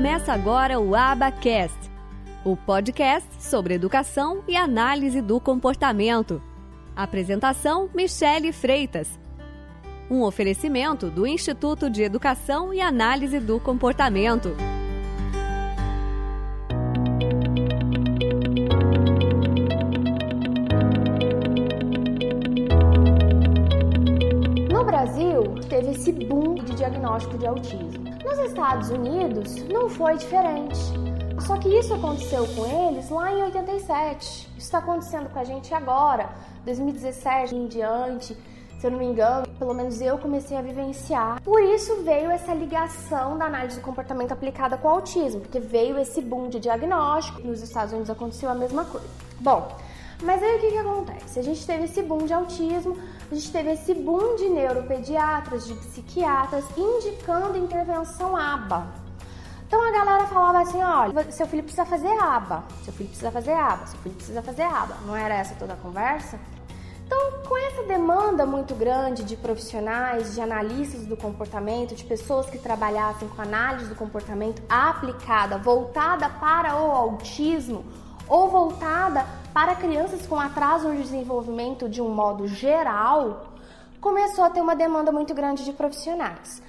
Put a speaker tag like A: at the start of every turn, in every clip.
A: Começa agora o Abacast, o podcast sobre educação e análise do comportamento. Apresentação: Michele Freitas. Um oferecimento do Instituto de Educação e Análise do Comportamento.
B: No Brasil, teve esse boom de diagnóstico de autismo. Nos Estados Unidos, não foi diferente. Só que isso aconteceu com eles lá em 87. Isso está acontecendo com a gente agora, 2017 em diante. Se eu não me engano, pelo menos eu comecei a vivenciar. Por isso veio essa ligação da análise do comportamento aplicada com o autismo, porque veio esse boom de diagnóstico. Nos Estados Unidos aconteceu a mesma coisa. Bom, mas aí o que, que acontece? A gente teve esse boom de autismo, a gente teve esse boom de neuropediatras, de psiquiatras indicando intervenção ABA. Então a galera falava assim: olha, seu filho precisa fazer aba, seu filho precisa fazer aba, seu filho precisa fazer aba. Não era essa toda a conversa? Então, com essa demanda muito grande de profissionais, de analistas do comportamento, de pessoas que trabalhassem com análise do comportamento aplicada, voltada para o autismo ou voltada para crianças com atraso no desenvolvimento de um modo geral, começou a ter uma demanda muito grande de profissionais.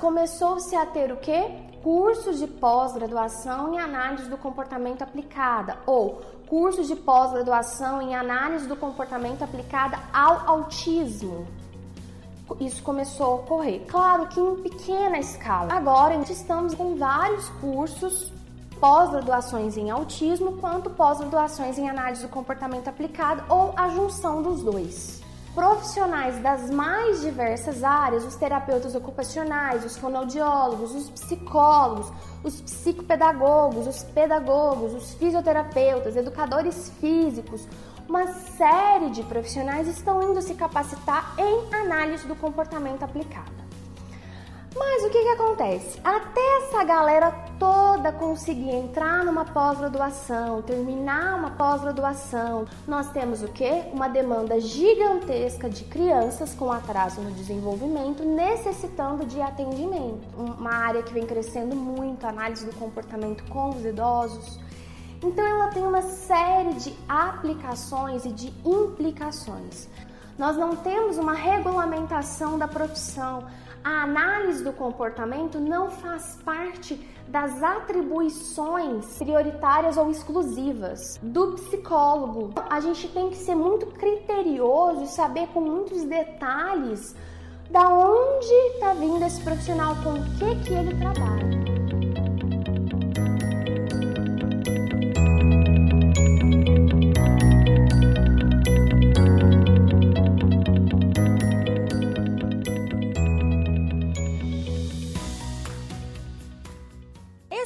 B: Começou-se a ter o quê? Cursos de pós-graduação em análise do comportamento aplicada ou cursos de pós-graduação em análise do comportamento aplicada ao autismo. Isso começou a ocorrer. Claro que em pequena escala. Agora estamos com vários cursos pós-graduações em autismo quanto pós-graduações em análise do comportamento aplicado ou a junção dos dois. Profissionais das mais diversas áreas, os terapeutas ocupacionais, os fonoaudiólogos, os psicólogos, os psicopedagogos, os pedagogos, os fisioterapeutas, educadores físicos, uma série de profissionais estão indo se capacitar em análise do comportamento aplicado. Mas o que, que acontece? Até essa galera toda conseguir entrar numa pós-graduação, terminar uma pós-graduação, nós temos o que? Uma demanda gigantesca de crianças com atraso no desenvolvimento necessitando de atendimento. Uma área que vem crescendo muito, análise do comportamento com os idosos. Então ela tem uma série de aplicações e de implicações. Nós não temos uma regulamentação da profissão. A análise do comportamento não faz parte das atribuições prioritárias ou exclusivas do psicólogo. A gente tem que ser muito criterioso e saber com muitos detalhes da onde está vindo esse profissional, com o que, que ele trabalha.